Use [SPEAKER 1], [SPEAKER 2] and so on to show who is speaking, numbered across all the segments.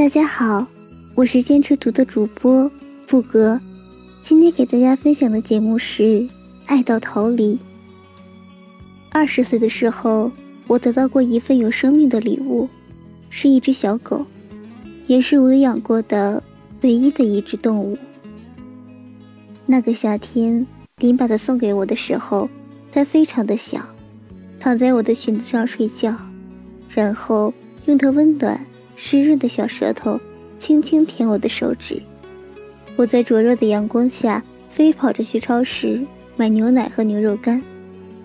[SPEAKER 1] 大家好，我是坚持读的主播布哥，今天给大家分享的节目是《爱到逃离》。二十岁的时候，我得到过一份有生命的礼物，是一只小狗，也是我养过的唯一的一只动物。那个夏天，林把它送给我的时候，它非常的小，躺在我的裙子上睡觉，然后用它温暖。湿润的小舌头轻轻舔我的手指，我在灼热的阳光下飞跑着去超市买牛奶和牛肉干。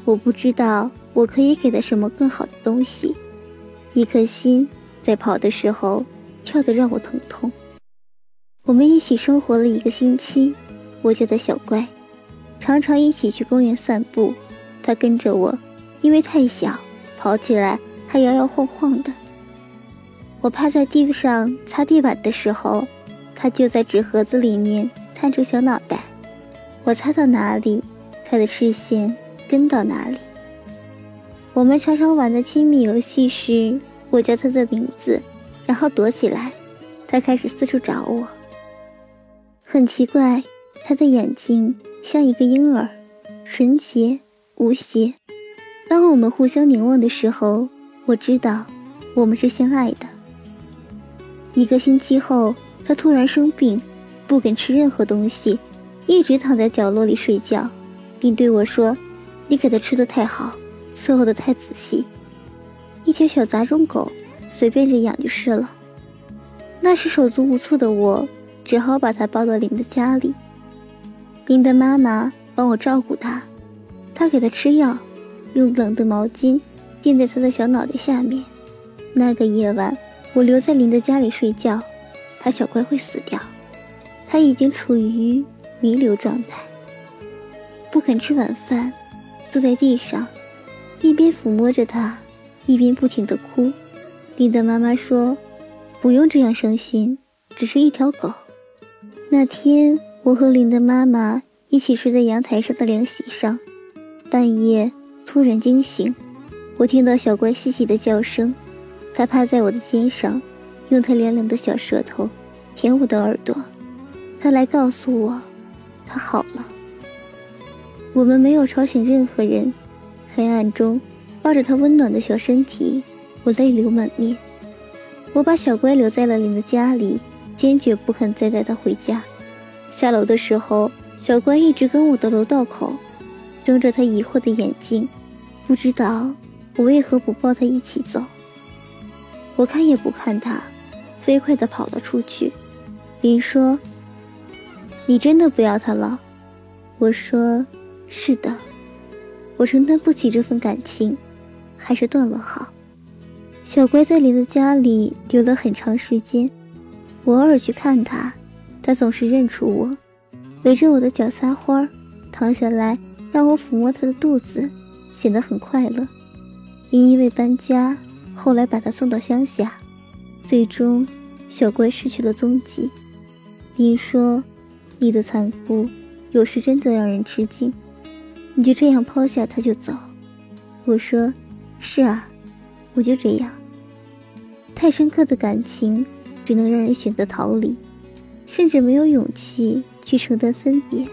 [SPEAKER 1] 我不知道我可以给他什么更好的东西。一颗心在跑的时候跳得让我疼痛。我们一起生活了一个星期，我叫他小乖，常常一起去公园散步。他跟着我，因为太小，跑起来还摇摇晃晃的。我趴在地上擦地板的时候，它就在纸盒子里面探出小脑袋。我擦到哪里，它的视线跟到哪里。我们常常玩的亲密游戏是，我叫它的名字，然后躲起来，它开始四处找我。很奇怪，它的眼睛像一个婴儿，纯洁无邪。当我们互相凝望的时候，我知道我们是相爱的。一个星期后，他突然生病，不肯吃任何东西，一直躺在角落里睡觉，并对我说：“你给他吃的太好，伺候的太仔细。一条小杂种狗，随便着养就是了。”那时手足无措的我，只好把它抱到林的家里。林的妈妈帮我照顾它，她给它吃药，用冷的毛巾垫在它的小脑袋下面。那个夜晚。我留在林的家里睡觉，怕小乖会死掉。他已经处于弥留状态，不肯吃晚饭，坐在地上，一边抚摸着他，一边不停地哭。林的妈妈说：“不用这样伤心，只是一条狗。”那天，我和林的妈妈一起睡在阳台上的凉席上，半夜突然惊醒，我听到小乖细细的叫声。他趴在我的肩上，用他凉凉的小舌头舔我的耳朵。他来告诉我，他好了。我们没有吵醒任何人。黑暗中，抱着他温暖的小身体，我泪流满面。我把小乖留在了林的家里，坚决不肯再带他回家。下楼的时候，小乖一直跟我的楼道口，睁着他疑惑的眼睛，不知道我为何不抱他一起走。我看也不看他，飞快地跑了出去。林说：“你真的不要他了？”我说：“是的，我承担不起这份感情，还是断了好。”小乖在林的家里留了很长时间，我偶尔去看他，他总是认出我，围着我的脚撒欢儿，躺下来让我抚摸他的肚子，显得很快乐。林因为搬家。后来把他送到乡下，最终小乖失去了踪迹。林说：“你的残酷，有时真的让人吃惊。你就这样抛下他就走？”我说：“是啊，我就这样。太深刻的感情，只能让人选择逃离，甚至没有勇气去承担分别。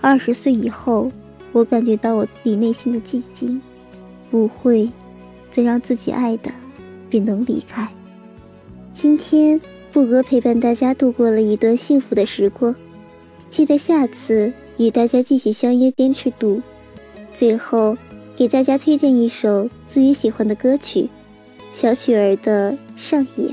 [SPEAKER 1] 二十岁以后，我感觉到我自己内心的寂静，不会。”最让自己爱的便能离开。今天布格陪伴大家度过了一段幸福的时光，期待下次与大家继续相约坚持读。最后给大家推荐一首自己喜欢的歌曲，小曲儿的《上野》。